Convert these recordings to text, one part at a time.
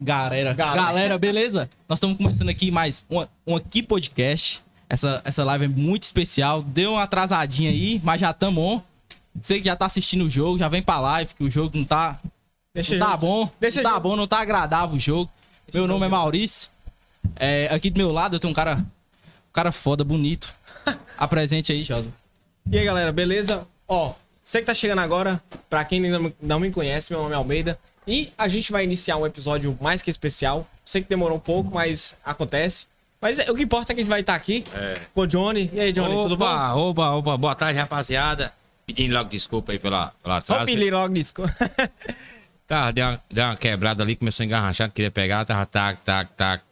Galera. Galera, Galera. beleza? Nós estamos começando aqui mais um, um aqui podcast. Essa, essa live é muito especial. Deu uma atrasadinha aí, mas já estamos on. Você que já tá assistindo o jogo, já vem pra live, que o jogo não tá, Deixa não tá bom. Deixa não tá bom, não tá agradável o jogo. Meu nome é Maurício. É, aqui do meu lado eu tenho um cara, um cara foda, bonito. Apresente aí, Josa. E aí, galera, beleza? Ó, você que tá chegando agora, pra quem ainda não me conhece, meu nome é Almeida. E a gente vai iniciar um episódio mais que especial. Sei que demorou um pouco, mas acontece. Mas é- o que importa é que a gente vai estar aqui com o Johnny. E aí, Johnny, tudo bom? Opa, opa, opa, boa tarde, rapaziada. Pedindo logo desculpa aí pela, pela atraso. Hope logo disco. Tá, deu uma, deu uma quebrada ali, começou a engarrachar, queria pegar, tava tac, tac, tac.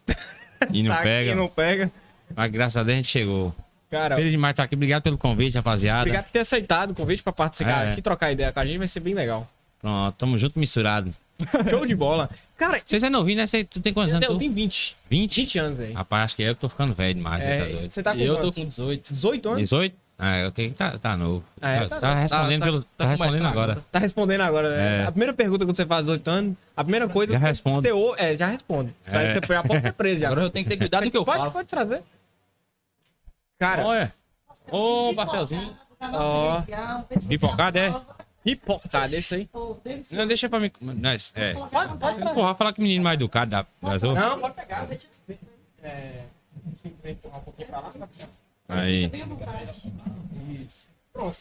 E não Tá aqui, pega. não pega. Mas graças a Deus a gente chegou. Cara, Feliz demais estar aqui. Obrigado pelo convite, rapaziada. obrigado por ter aceitado o convite pra participar É. aqui, trocar ideia com a gente. Vai ser bem legal. Pronto, tamo junto misturado. Show de bola. Cara, Vocês é novinho, né? Cê- tu tem quantos eu, anos? eu tenho 20. 20? 20 anos aí. Rapaz, acho que eu que tô ficando velho demais, você tá É, doido. você tá com eu tô com 18. 18 anos? 18? Ah, ok, tá, tá novo. Ah, é, tá, tá tá novo. respondendo, Tá- pelo, tá- tá tá respondendo agora. agora. Tá respondendo agora, né? É. A primeira pergunta quando você faz 18 anos, a primeira coisa Já que respondo. você é, já responde. Você É. vai- já pode ser preso já. Agora eu tenho que ter cuidado no que eu pode, falo. pode trazer. Cara, Olha. Ô, Marcelzinho. Ó. Pipocada, é? Pipocada, esse aí. Não, deixa pra mim. Nós, é. Pode, pode trazer. Porra, falar que menino mais educado da. Não, pode pegar. É, empurrar um pouquinho pra lá. Aí. Isso. Pronto.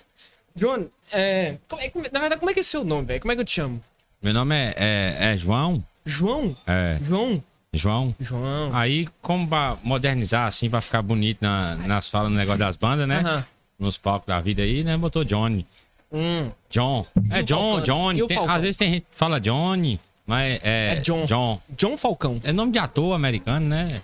John, é, como é- como é- na verdade, como é que é seu nome, velho? Como é que eu te chamo? Meu nome é, é, é João. João? É, João? João. João. Aí, como pra modernizar, assim, pra ficar bonito na- nas falas no negócio das bandas, né? Aham. Nos palcos da vida aí, né? Botou Johnny. Hum. John. É o John, Falcão? Johnny. O Tem- às vezes tem gente que fala Johnny, mas é. É John. John. John Falcão. É nome de ator americano, né?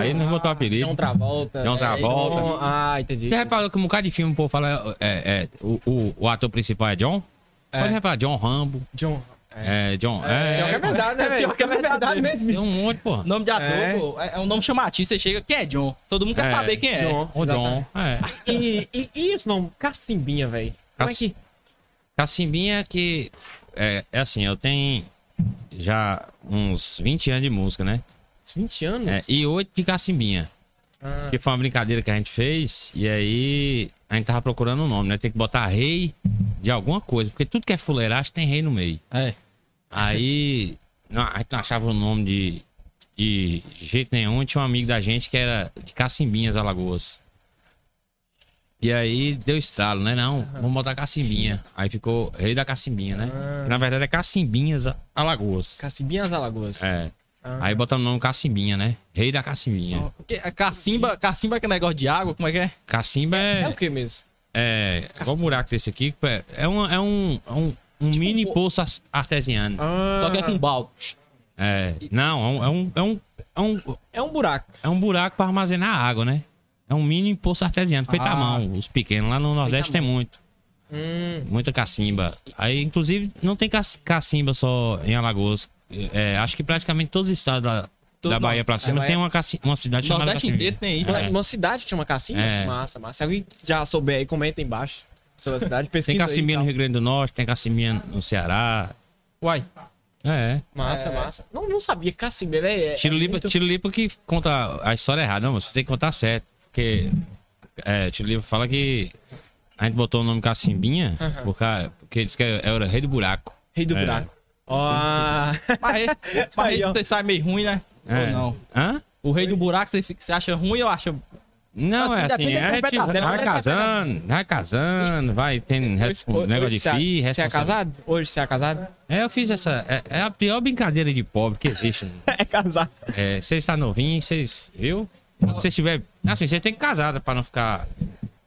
Aí não botou apelido. John Travolta. John é, Travolta. John- Ah, entendi. Você reparou que um bocado de filme o povo fala. É, é, o, o, o ator principal é John? Pode reparar, John Rambo. John. É, John. Pior que é É, verdade, né, velho? Pior que é Pior que é verdade mesmo. tem um monte, pô. Nome de ator, É. pô, é, é um nome chamativo. Você chega, quem é John? Todo mundo quer É, saber quem é. John. O John. É. E, e, e esse nome? Cacimbinha, velho. Como é que. Cacimbinha que. É, é assim, eu tenho já uns 20 anos de música, né? 20 anos? É, e 8 de cacimbinha. Ah, Que foi uma brincadeira que a gente fez. E aí a gente tava procurando um nome, né? Tem que botar rei de alguma coisa. Porque tudo que é fuleiragem tem rei no meio. É. Aí a gente não achava o nome de, de jeito nenhum. Tinha um amigo da gente que era de Cacimbinhas, Alagoas. E aí deu estralo, né? Não, vamos botar Cacimbinha. Aí ficou Rei da Cacimbinha, né? Ah. Na verdade é Cacimbinhas, Alagoas. Cacimbinhas Alagoas. É. Ah. Aí botamos o nome Cacimbinha, né? Rei da Cacimbinha. A Cacimba, Cacimba é aquele negócio de água, como é que é? Cacimba É é. o que mesmo? É. Qual o buraco desse aqui? É, é um, é um, é um, um mini poço artesiano. Ah, Só que é com balde. É. Não, é um, é um, é um, é um, É um buraco. é um buraco para armazenar água, né? É um mini poço artesiano, feito à Ah. mão. Os pequenos lá no Nordeste tem muito. Hum. Muita cacimba. Aí, inclusive, não tem cac- cacimba só em Alagoas. É, acho que praticamente todos os estados da, Todo da Bahia pra cima É, tem uma, caci- uma cidade chamada Nordeste Cacimbinha. inteiro tem isso, É. né? Uma cidade que chama Cacimba? É. Massa, massa. Se alguém já souber aí, comenta aí embaixo. Sobre a cidade, pesquisa Tem aí, cacimbinha no tal. Rio Grande do Norte, tem cacimbinha no Ceará. Uai. É. Massa, massa. Não, não sabia que Cacimba é... é Tiro Lipa, muito- que conta a história errada. Não, você tem que contar certo. Porque é, Tiro Lipa fala que a gente botou o nome Cacimbinha porque, porque diz que era rei do buraco. Rei do É. buraco. Ó... Mas, mas você sai meio ruim, né? É. Ou não? Hã? O rei do buraco, você, você acha ruim ou acha. Não, Assim, é assim, é, tipo, interpretação, vai depende da casando, vai casando, vai tendo res- Hoje- negócio hoje de você é- FII, Você é casado? Hoje você é casado? É, eu fiz essa. É, é a pior brincadeira de pobre que existe. É casado. É, você está novinho, vocês. Viu? Se você tiver. Assim, você tem que casar pra não ficar.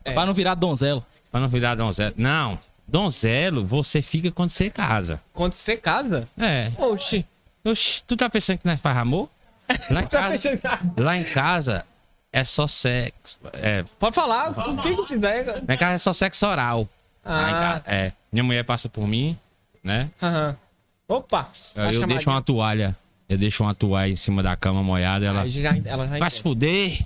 Pra não virar donzelo. Pra não virar donzelo. Não. Donzelo, você fica quando você casa. Quando você casa? É. Oxi. Oxi, tu tá pensando que nós faz amor? Lá em Tá casa, lá em casa é só sexo. É, Pode falar, o que que te dizer? lá em casa é só sexo oral. Lá em Ah, casa, é. Minha mulher passa por mim, né? aham. Opa. Eu, eu deixo uma toalha. Eu deixo uma toalha em cima da cama molhada. Ela já, ela já vai se entende. fuder.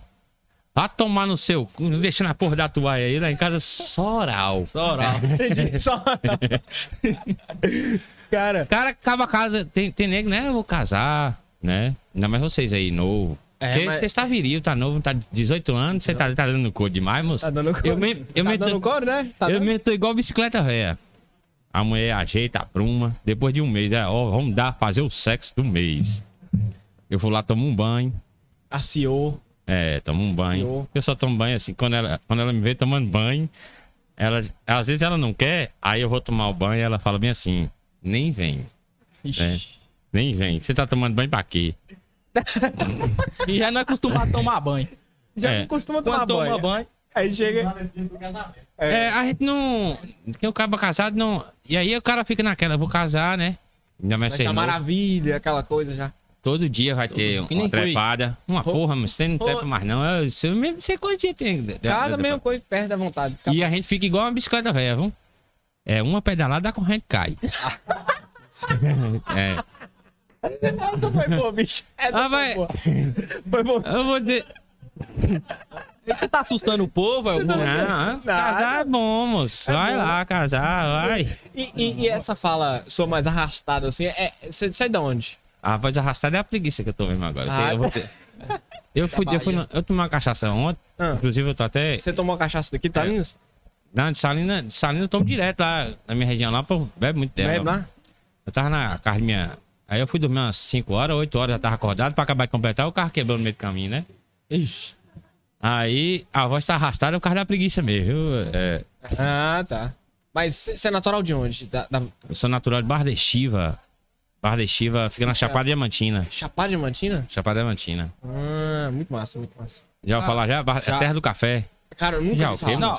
Vai tomar no seu não deixando a porra da toalha aí. Lá em casa só oral. Só oral. Entendi. Só... Cara, Cara, acaba a casa. Tem, tem nego, né? Eu vou casar, né? Ainda mais vocês aí, novo. É, Porque mas- Você está viril, tá novo, tá 18 anos, você tá, tá dando cor demais, moço. tá dando cor. Eu mesmo, eu tá dando cor, né? Tá eu dando... mesmo tô igual bicicleta velha. A mulher ajeita a bruma. Depois de um mês, é, ó, vamos dar, fazer o sexo do mês. Eu vou lá, tomo um banho. Aciou. É, tomo um banho. Eu só tomo banho assim, quando ela, quando ela me vê tomando banho, ela, às vezes ela não quer, aí eu vou tomar o banho e ela fala bem assim, nem vem, Ixi. É. nem vem. Você tá tomando banho pra quê? E já não é acostumado a tomar banho. Já É. não costuma tomar Quando toma banho. banho, Aí chega. É, a gente não. Quem o cara casado não. E aí o cara fica naquela, eu vou casar, né? Ainda mais novo. maravilha, aquela coisa já. Todo dia vai ter nem uma trepada. Uma porra, mas você não Ro- trepa mais não. Eu, você mesmo sei quanto dia tem. Cada mesma coisa perde a vontade. E a gente fica igual uma bicicleta velha, viu? É uma pedalada, a corrente cai. é. Essa foi boa, bicho. Essa Ah, foi vai. boa. Foi boa. Eu vou dizer. você tá assustando o povo, é o Não, casar é bom, moço. Vai lá, casar, vai. E, e- e essa fala sua mais arrastada, assim, é. Você sai de onde? A voz arrastada é a preguiça que eu tô vendo agora. Ah, eu, vou ter- eu fui, eu fui, eu tomei uma cachaça ontem. Ah. Inclusive, eu tô até. Você tomou cachaça daqui de Salinas? Não, de Salina, de Salina eu tomo direto lá na minha região lá, bebe muito tempo. Bebe lá? Eu tava na casa minha. Aí eu fui dormir umas 5 horas, 8 horas, já tava acordado pra acabar de completar, o carro quebrou no meio do caminho, né? Ixi. Aí a voz tá arrastada, é o carro da preguiça mesmo? É, Ah, tá. Mas você é natural de onde? Da, da eu sou natural de Barra de Chiva. Barra de Chiva fica na Chapada Diamantina. Chapada Diamantina? Chapada Diamantina. Ah, muito massa, muito massa. Já vou falar já? Barra- já. É terra do café. Cara, eu nunca Já ouvi. Não.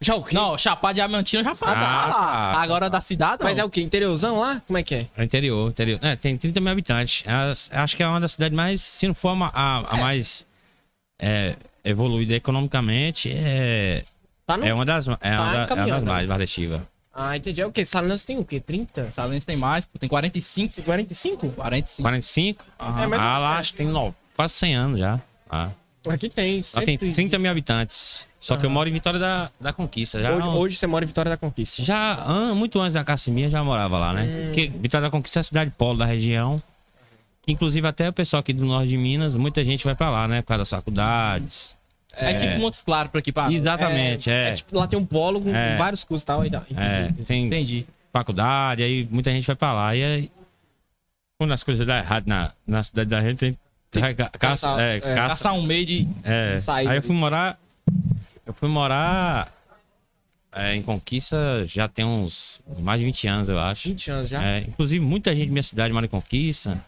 Já o quê? Não, Chapar Diamantina eu já falei. Ah, tá. Agora da cidade, não. Mas é o quê? Interiorzão lá? Como é que é? É interior, interior. É, tem 30 mil habitantes. As- acho que é uma das cidades mais, se não for a, a- a mais é, evoluída economicamente, é, Tá no... é uma das, é uma, da- é uma das né? mais, Barra de Chiva. Ah, entendi. É o quê? Salinas tem o quê? 30? Salense tem mais, pô, tem 45. 45? 45. 45? Aham. É, mas- ah, lá acho que tem no- quase 100 anos já. Ah. Aqui tem. Lá tem 120. 30 mil habitantes. Só que eu moro em Vitória da, da Conquista. Já, Hoje, hoje você mora em Vitória da Conquista. já an- muito antes da Cassiminha já morava lá, né? Hum. Porque Vitória da Conquista é a cidade polo da região. Inclusive até o pessoal aqui do norte de Minas, muita gente vai pra lá, né? Por causa das faculdades. É, tipo Montes Claros pra aqui. Exatamente, é. É, tipo, lá tem um polo com É. vários cursos e tal. e tal. É, tem Entendi. faculdade, aí muita gente vai pra lá. E aí, quando as coisas dão errado na, na cidade da gente, tem, tem ca- caça, caçar, é, é, caça, Passar um meio de. é. sair Aí eu fui morar. Eu fui morar é, em Conquista já tem uns mais de 20 anos, eu acho. 20 anos já. É, inclusive, muita gente da minha cidade mora em Conquista.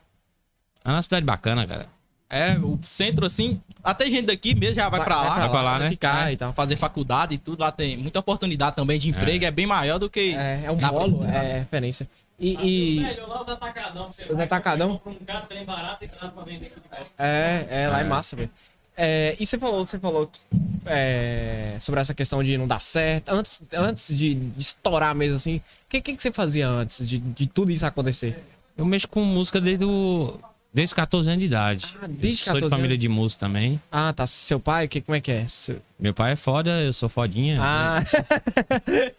É uma cidade bacana, cara. É, o centro assim. Até gente daqui mesmo já vai, pra lá. Vai pra lá, né? Ficar É, e tal. Fazer faculdade e tudo. Lá tem muita oportunidade também de emprego. É, bem maior do que. É, é um cidade. é referência. E. e- Melhor lá os atacadão. Você Os atacadão? um trem barato e traz pra vender. É, é, lá é, É. massa, velho. É, e você falou, você falou é, sobre essa questão de não dar certo. Antes, antes de, de estourar mesmo assim, o que, que, que você fazia antes de, de tudo isso acontecer? Eu mexo com música desde, o, desde os 14 anos de idade. Ah, desde Eu Sou 14 de família anos? de música também. Ah, tá. Seu pai, que, como é que é? Seu- Meu pai é foda, eu sou fodinha. Ah,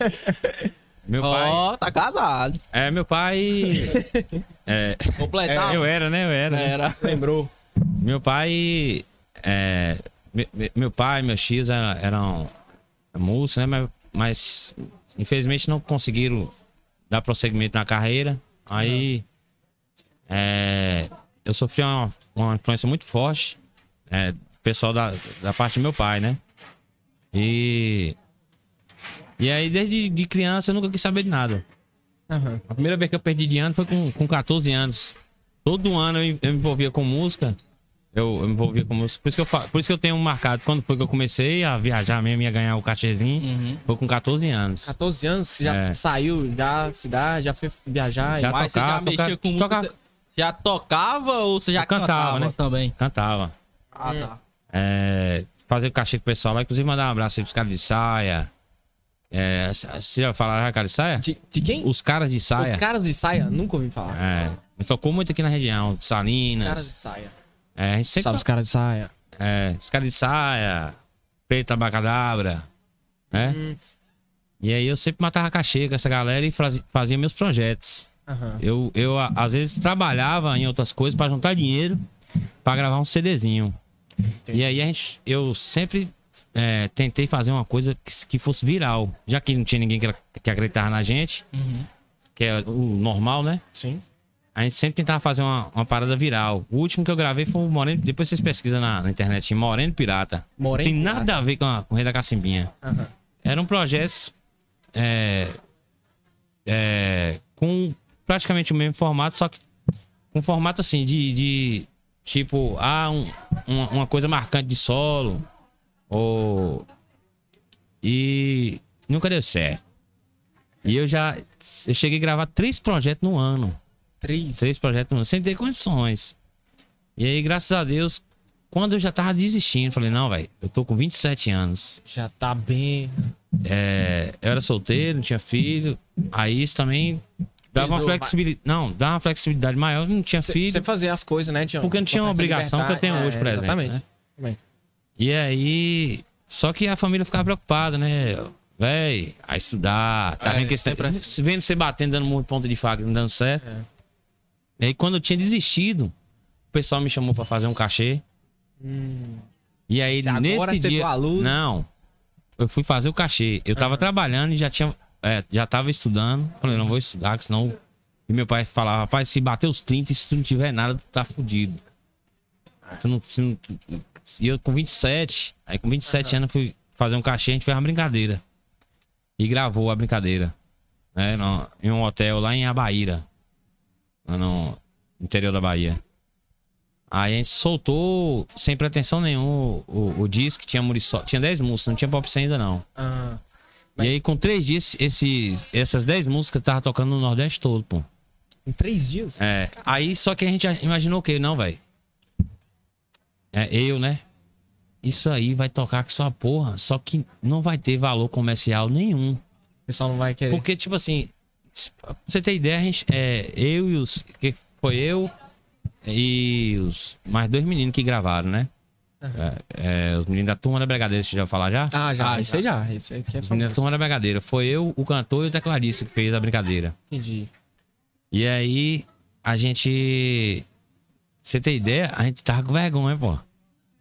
Meu pai. Ó, tá casado. É, meu pai. é, Completar. eu era, né? Eu era. Era. lembrou. Meu pai. é, me- me- meu pai, meus tios eram, eram músicos, né? Mas, mas, infelizmente não conseguiram dar prosseguimento na carreira. Aí é, eu sofri uma, uma influência muito forte, é, pessoal da, da parte do meu pai, né? E. E aí, desde de criança, eu nunca quis saber de nada. Aham. A primeira vez que eu perdi de ano foi com, com 14 anos. Todo ano eu, eu me envolvia com música. Eu, eu me envolvia com música. Por isso, que eu, por isso que eu tenho marcado. Quando foi que eu comecei a viajar mesmo, ia ganhar o cachezinho, Uhum. foi com 14 anos. 14 anos, você já É. saiu da cidade, já foi viajar. Já e... Mas você já mexia tocava- com música. Já tocava ou você já cantava, cantava, né? também? Cantava. Ah, tá. É, fazer o cachê com o pessoal lá. Inclusive, mandar um abraço aí pros caras de saia. É, você já falaram cara de saia? De, de quem? Os caras de Os saia. caras de saia? Nunca ouvi falar. É, me tocou muito aqui na região. de Os Salinas. caras de saia. É, a gente sempre Sabe os caras de saia? É, os caras de saia, preta abacadabra, né? Hum. E aí eu sempre matava cachê com essa galera e fazia meus projetos. Aham. Eu, eu às vezes trabalhava em outras coisas pra juntar dinheiro pra gravar um CDzinho. E aí a gente, eu sempre é, tentei fazer uma coisa que, que fosse viral. Já que não tinha ninguém que, que acreditava na gente, que é o normal, né? Sim. A gente sempre tentava fazer uma, uma parada viral. O último que eu gravei foi o Moreno. Depois vocês pesquisam na, na internet, Moreno Pirata. Moreno Tem nada a ver com, a, com o Rei da Cacimbinha. Aham. Era um projeto é, é, com praticamente o mesmo formato, só que com formato assim de, de tipo, ah, um- uma, uma coisa marcante de solo. Ou. E nunca deu certo. E eu já. Eu cheguei a gravar três projetos no ano. Três. Três projetos no ano, sem ter condições. E aí, graças a Deus, quando eu já tava desistindo, falei, não, velho, eu tô com 27 anos. Já tá bem. É, eu era solteiro, não tinha filho. Aí isso também dava uma flexibilidade. Não, dava uma flexibilidade maior, não tinha filho. Você fazer as coisas, né, Tião? Porque não tinha uma obrigação que eu tenho liberdade. hoje, por É, exemplo, Exatamente. né? E aí. Só que a família ficava preocupada, né? Véi, a estudar, tá É, vendo que esse, sempre assim. vendo você batendo, dando muito ponto de faca, não dando certo. É. E aí, quando eu tinha desistido, o pessoal me chamou pra fazer um cachê. E aí, Se agora nesse você dia. for aluno- Não. Eu fui fazer o cachê. Eu tava trabalhando e já tinha. É, já tava estudando. Falei, não vou estudar, que senão. E meu pai falava, rapaz, se bater os 30 e se tu não tiver nada, tu tá fudido. Tu não, se não- E eu com 27, aí com 27 anos fui fazer um cachê, a gente fez uma brincadeira. E gravou a brincadeira. Né, no- em um hotel lá em Abaíra. Lá no interior da Bahia. Aí a gente soltou sem pretensão nenhuma o, o, o disco, tinha Muriçoca, tinha 10 músicas, não tinha pop ainda não. Ah, E aí com três dias, esse, essas 10 músicas tava tocando no Nordeste todo, pô. em três dias? É, aí só que a gente imaginou o quê? Não, velho. É, eu, né? Isso aí vai tocar com sua porra, só que não vai ter valor comercial nenhum. O pessoal não vai querer. Porque, tipo assim, pra você ter ideia, a gente, é, eu e os. Que foi eu e os mais dois meninos que gravaram, né? É, é, os meninos da turma da Brigadeira, você já vai falar já? Ah, já. Ah, esse aí já. Esse aí que é Os meninos da turma da Brigadeira. Foi eu, o cantor e o tecladista que fez a brincadeira. Entendi. E aí, a gente. Você tem ideia? A gente tava com vergonha, pô.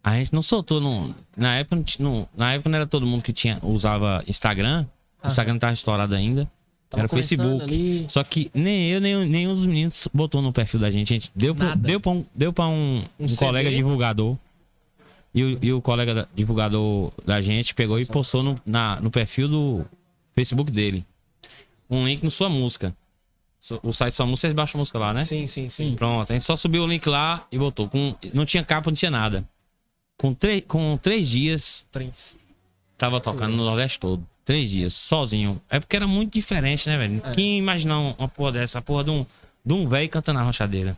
A gente não soltou no. Na época não, não- na época não era todo mundo que tinha, usava Instagram. O Instagram não tava estourado ainda. Tava era Facebook. ali. Só que nem eu, nem, nenhum dos meninos botou no perfil da gente. A gente deu, pra, Nada. deu pra um, deu pra um, Um um colega divulgador. E o, e o colega da- divulgador da gente pegou e postou no, na, no perfil do Facebook dele. Um link no sua música. O site Sua Música, vocês baixam a música lá, né? Sim, sim, sim. Pronto, a gente só subiu o link lá e botou. Com, não tinha capa, não tinha nada. Com, três com três dias, Três. tava tocando no Nordeste todo. Três dias, sozinho. É porque era muito diferente, né, velho? Quem ia imaginar um- uma porra dessa? A porra de um, de um velho cantando na rochadeira.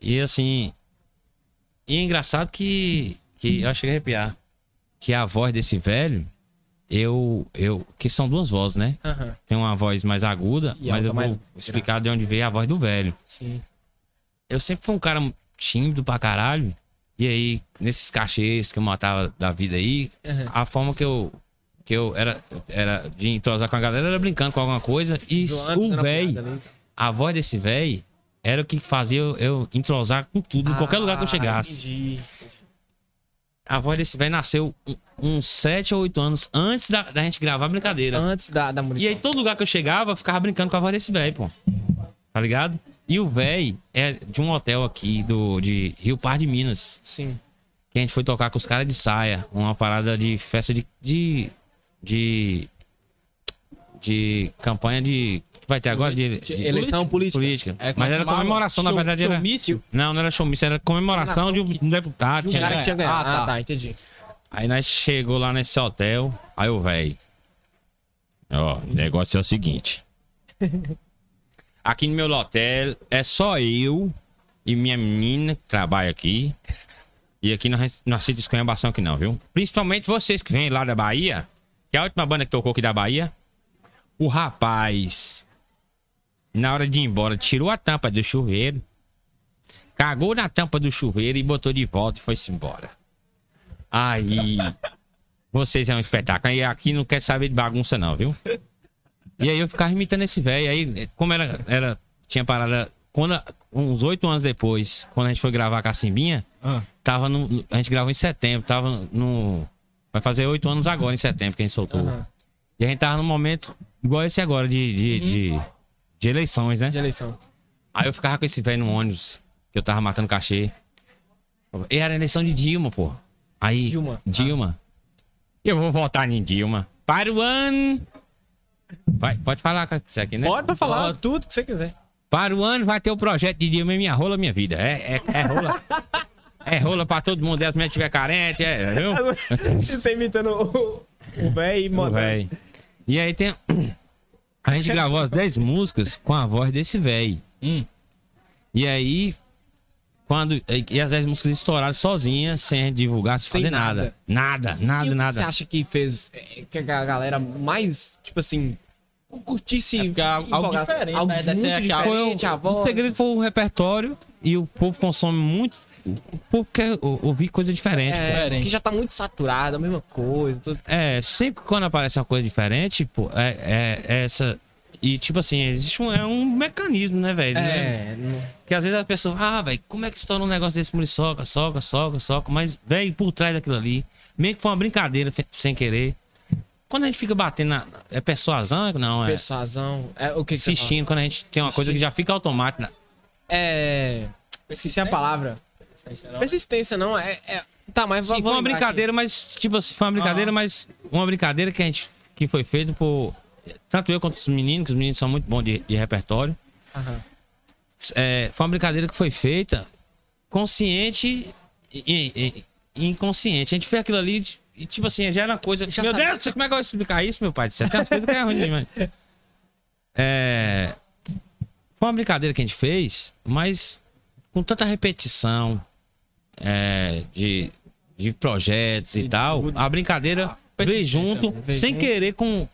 E assim. E é engraçado que. que eu cheguei a arrepiar. Que a voz desse velho. Eu. eu que são duas vozes, né? Aham. Tem uma voz mais aguda, E mas eu vou mais explicar de onde veio a voz do velho. Sim. Eu sempre fui um cara tímido pra caralho. E aí, nesses cachês que eu matava da vida aí, Aham. a forma que eu. Que eu era, era de entrosar com a galera era brincando com alguma coisa. E Zoando, o velho, ali. a voz desse velho, era o que fazia eu, eu entrosar com tudo, em qualquer lugar que eu Ah, chegasse. entendi. A voz desse velho nasceu um- uns 7 ou 8 anos antes da, da gente gravar a brincadeira. Antes da, da E munição. aí, todo lugar que eu chegava, eu ficava brincando com a voz desse velho, pô. Tá ligado? E o velho é de um hotel aqui do, de Rio Par de Minas. Sim. Que a gente foi tocar com os caras de saia. Uma parada de festa de. de. de, de campanha de. Que vai ter agora? De, De de- eleição política. política. É, Mas que era comemoração, na Show- verdade era. showmício? Não, não era showmício, era comemoração de um, um deputado. De um tinha- cara que tinha ganhado. Ah, tá. Ah, tá, entendi. Aí nós chegou lá nesse hotel, aí o velho. Ó, o negócio é o seguinte. Aqui no meu hotel é só eu e minha menina que trabalha aqui. E aqui nós não aceita escolhambação aqui não, viu? Principalmente vocês que vêm lá da Bahia. Que é a última banda que tocou aqui da Bahia. O rapaz, na hora de ir embora, tirou a tampa do chuveiro. Cagou na tampa do chuveiro e botou de volta e foi-se embora. Aí. Vocês é um espetáculo. E aqui não quer saber de bagunça, não, viu? E aí eu ficava imitando esse velho. Aí, como era, era. Tinha parada. Quando, uns oito anos depois, quando a gente foi gravar a Cacimbinha, Ah. tava no. A gente gravou em setembro, tava no. Vai fazer oito anos agora, em setembro, que a gente soltou. Aham. E a gente tava num momento igual esse agora, de, de, de, de eleições, né? De eleição. Aí eu ficava com esse velho no ônibus, que eu tava matando cachê. E era eleição de Dilma, pô. Aí. Dilma. Dilma. Eu vou votar em Dilma. Para o ano. Vai, pode falar com isso aqui, né? Pode pra falar Pode. tudo que você quiser. Para o ano vai ter o projeto de Dilma minha rola, minha vida. É, é, é rola. é rola pra todo mundo. E as mulheres estiver carente, é, viu? você imitando o velho e véi. E aí tem. A gente gravou as 10 músicas com a voz desse velho. Hum. E aí, quando. E as 10 músicas estouraram sozinhas, sem divulgar, sem Sem fazer nada. Nada, E nada, o que nada. você acha que fez é, que a galera mais, tipo assim, curtisse É é algo diferente, algo né? Deve ser muito aquela- Foi o, diferente, a o voz. segredo foi o repertório e o povo consome muito. O povo quer ou- ouvir coisa diferente. É, diferente. que já tá muito saturado, a mesma coisa. Tudo. É, sempre quando aparece uma coisa diferente, pô, é, é essa. E tipo assim, existe um, é um mecanismo, né, velho? É, não- Que às vezes a pessoa, ah, velho, como é que estoura um negócio desse muriçoca, soca, soca, soca, mas, velho, por trás daquilo ali, meio que foi uma brincadeira sem querer. Quando a gente fica batendo na. É persuasão? Não, é. persuasão. É, o que? Assistindo, quando a gente tem uma coisa que já fica automática. É. Esqueci a palavra. Persistência, não. É. é- Tá, mas Sim, foi uma brincadeira, mas, tipo assim, foi uma brincadeira, mas uma brincadeira que a gente. que foi feita por. Tanto eu quanto os meninos, que os meninos são muito bons de, de repertório. aqui. Aham. É, foi uma brincadeira que foi feita consciente e, e- e inconsciente. A gente fez aquilo ali e, tipo assim, já era uma coisa. Já meu sabia. Deus, como é que eu vou explicar isso, meu pai? Você tem umas coisas que é ruim demais. É, foi uma brincadeira que a gente fez, mas com tanta repetição é, de, de projetos e, tal, a brincadeira veio junto, veio sem junto. querer com,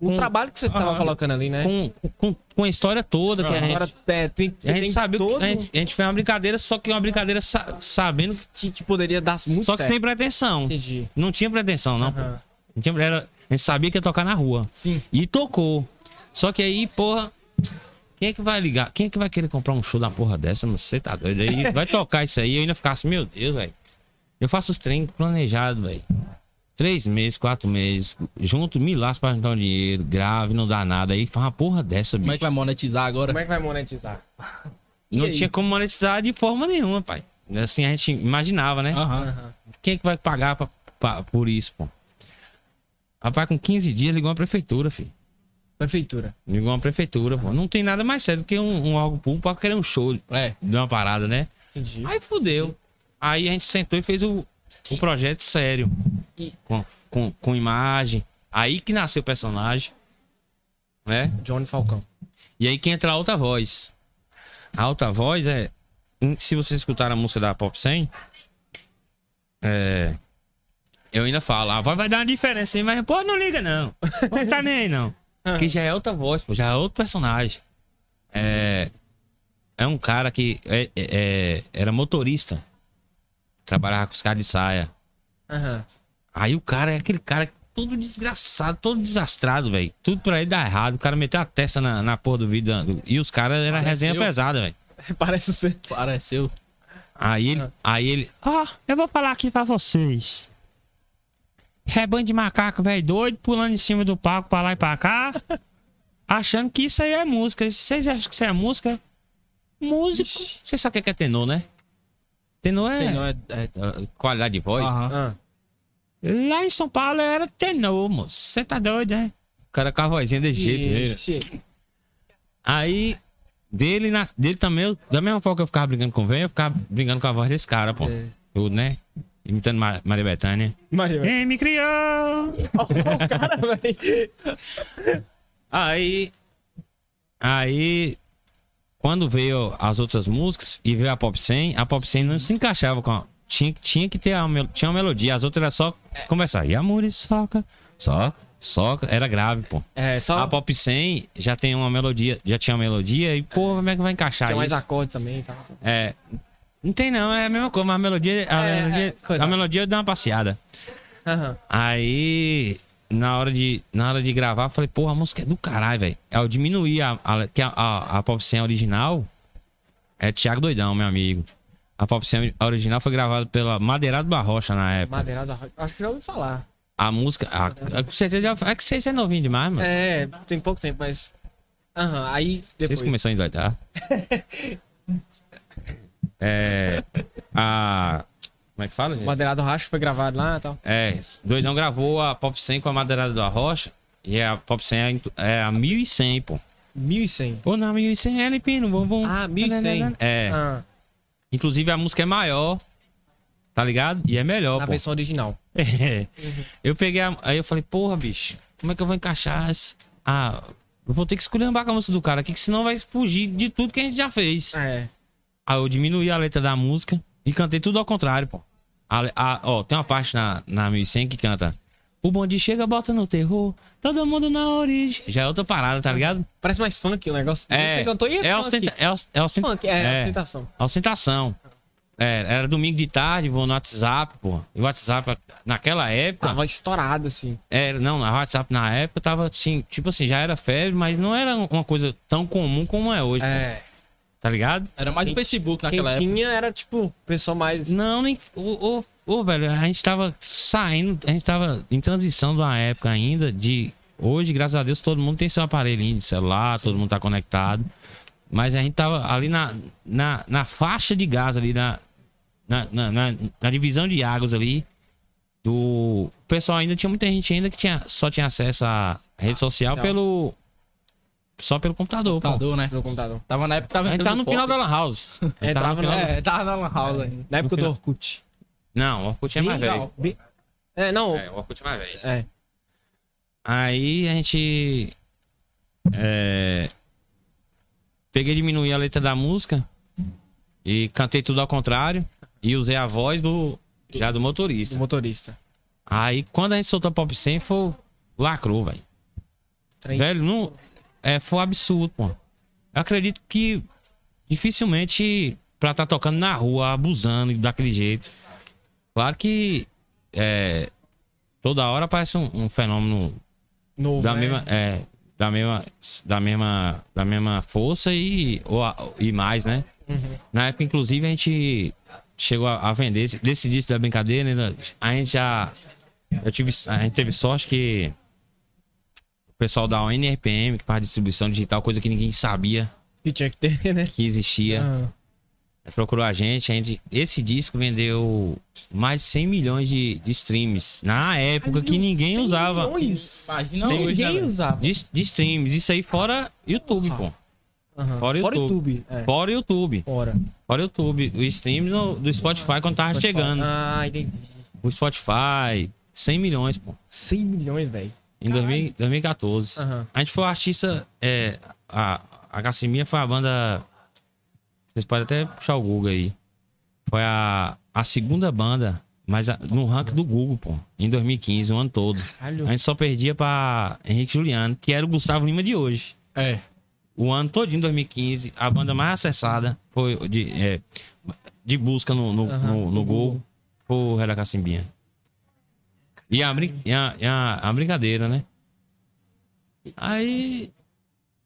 O Com- trabalho que você estava Aham. colocando ali, né? com, com, com a história toda que a gente. Agora é, tem, A gente que todo a gente, a gente fez uma brincadeira, só que uma brincadeira sa- sabendo. que, que poderia dar muito só que certo. sem pretensão. Entendi. Não tinha pretensão, não. tinha- era- a gente sabia que ia tocar na rua. Sim. E tocou. Só que aí, porra. Quem é que vai ligar? Quem é que vai querer comprar um show da porra dessa? Mano? Você tá doido? Aí vai tocar isso aí. Eu ainda ficasse, meu Deus, velho. Eu faço os treinos planejados, velho. Três meses, quatro meses. Junto, me lasco pra juntar um dinheiro. Grave, não dá nada. Aí faz uma porra dessa, bicho. Como é que vai monetizar agora? Como é que vai monetizar? Não tinha como monetizar de forma nenhuma, pai. Assim a gente imaginava, né? Aham. Aham. Quem é que vai pagar pra- pra- por isso, pô? Rapaz, com 15 dias ligou uma prefeitura, filho. Prefeitura. Ligou uma prefeitura, pô. Não tem nada mais sério do que um, um órgão público pra querer um show É. de uma parada, né? Entendi. Aí fudeu. Aí a gente sentou e fez o, o projeto sério. E- Com, com, com imagem. Aí que nasceu o personagem. Né? Johnny Falcão. E aí que entra a alta voz. A alta voz é. Se vocês escutaram a música da Pop 100, é. Eu ainda falo, a voz vai dar uma diferença mas pô, não liga não. Não tá nem aí, não. Que já é outra voz, pô, já é outro personagem. É. É um cara que é- é- é- era motorista. Trabalhava com os caras de saia. Aham. Aí o cara é aquele cara todo desgraçado, todo desastrado, velho. Tudo pra ele dar errado. O cara meteu a testa na, na porra do vídeo. E os caras era resenha Pareceu. pesada, velho. Parece ser. Pareceu. Aí ele, aí ele, ó, eu vou falar aqui pra vocês. Rebanho de macaco, velho, doido, pulando em cima do palco pra lá e pra cá. achando que isso aí é música. Vocês acham que isso é música? Músico. Você sabe o que é tenor, né? Tenor é, Tenor é- é- é, qualidade de voz. Aham. Ah. Lá em São Paulo era tenor, moço. Você tá doido, né? O cara com a vozinha desse jeito. né? Aí, dele, na, dele também, eu- da mesma forma que eu ficava brincando com o velho, eu ficava brincando com a voz desse cara, pô. É. Tudo, né? Imitando Ma- Maria Bethânia. Maria. Quem me criou? o cara, velho. Aí. Aí. Quando veio as outras músicas e veio a Pop 100, a Pop 100 não se encaixava com a. Tinha, tinha que ter a mel- tinha uma melodia, as outras era só conversar. E amor e soca, soca, soca. Era grave, pô. É, só A Pop 100 já tem uma melodia, já tinha uma melodia e, pô, como é que vai encaixar tem mais isso? acordes também e tal. É. Não tem não, é a mesma coisa, mas a melodia, a É, melodia, é, a melodia dá uma passeada. Aham. Aí na hora de, na hora de gravar, eu falei, porra, a música é do caralho, velho. Eu diminuí a, a, a, a, Pop 100 original. É Thiago Doidão, meu amigo. A Pop 100 original foi gravada pela Madeirado Barrocha na época. Madeirada Rock. Acho que já ouvi falar. A música. A, a- com certeza já. É que vocês é novinho demais, mano. É, tem pouco tempo, mas. Aham, aí depois. Vocês começaram a endoidar. é. A. Como é que fala, gente? Madeirado Racho foi gravado lá e tal. É, Doidão gravou a Pop 100 com a Madeirada do Arrocha. E a Pop 100 é, é a 1100, pô. 1100. Pô, na 1100 é Lipino, bom, bom. Ah, 1100. É. Ah, Inclusive a música é maior, tá ligado? E é melhor, na pô. versão original. É. Eu peguei a... Aí eu falei, porra, bicho, como é que eu vou encaixar essa... Ah, eu vou ter que escolher a música do cara aqui, que senão vai fugir de tudo que a gente já fez. É. Aí eu diminuí a letra da música e cantei tudo ao contrário, pô. A, a- ó, tem uma parte na, na 1100 que canta... O bonde chega, bota no terror, todo mundo na origem. Já é outra parada, tá ligado? Parece mais funk o negócio. É, Você cantou e é, ostenta, é, os- é, ostenta- Funk, é, é. ostentação. Ostentação. É, era domingo de tarde, vou no WhatsApp, pô. E o WhatsApp, naquela época. Tava estourado, assim. Era, não, o WhatsApp na época tava assim, tipo assim, já era febre, mas não era uma coisa tão comum como é hoje, pô, É. tá ligado? Era mais o Facebook Quem naquela época. tinha era, tipo, pessoa mais. Não, nem. Ô, ô, ô, velho, a gente tava saindo, a gente tava em transição de uma época ainda de. Hoje, graças a Deus, todo mundo tem seu aparelhinho de celular, todo mundo tá conectado. Mas a gente tava ali na, na, na faixa de gás ali, na, na, na, na- na divisão de águas ali. Do. O pessoal ainda tinha muita gente ainda que tinha, só tinha acesso à rede social social. pelo. Só pelo computador, pô. Computador, né? No computador. Tava na época, tava A gente tá no final da. Lan House. A gente É, tava no final É, tava na Lan House ainda. Na época do final. Orkut. Não, o Orkut é mais velho. É, não. É, o Orkut é mais velho. É. Aí a gente. É, peguei e diminuí a letra da música e cantei tudo ao contrário e usei a voz do já do Do motorista. motorista. Aí quando a gente soltou a Pop 100 foi lacrou, velho. Velho, não é foi um absurdo, pô. Eu acredito que dificilmente pra estar tocando na rua, abusando daquele jeito. Claro que é, toda hora aparece um- um fenômeno Novo, da né? mesma é da mesma da mesma da mesma força e ou e mais né Uhum. na época inclusive a gente chegou a, a vender desse disco da brincadeira né, a gente já eu tive a gente teve sorte que pessoal da ONRPM que faz distribuição digital coisa que ninguém sabia Que tinha que ter, né? que existia Ah, procurou a gente, a gente esse disco vendeu mais de 100 milhões de, de streams na época que ninguém 100 usava milhões? Imagina hoje, né, Ninguém usava. de, de streams. Isso aí fora YouTube, pô. Aham. Fora Fora YouTube. YouTube. É. Fora YouTube. Fora. Fora YouTube. O stream no- do Spotify quando tava chegando. Ah, entendi. O Spotify, 100 milhões, pô. 100 milhões, velho. Em 2000 2014. Aham. A gente foi artista. É, a, a Cassiminha foi a banda. Vocês podem até puxar o Google aí. Foi a, a segunda banda, mas a- no ranking do Google, pô. Em 2015, o ano todo. Caralho. A gente só perdia pra Henrique Juliano, que era o Gustavo Lima de hoje. É. O ano todo em 2015, a banda mais acessada foi de, é, de busca no, no, Aham, no, no Google foi o Rei da Cacimbinha. E a, brin- e a, e a, a brincadeira, né? Aí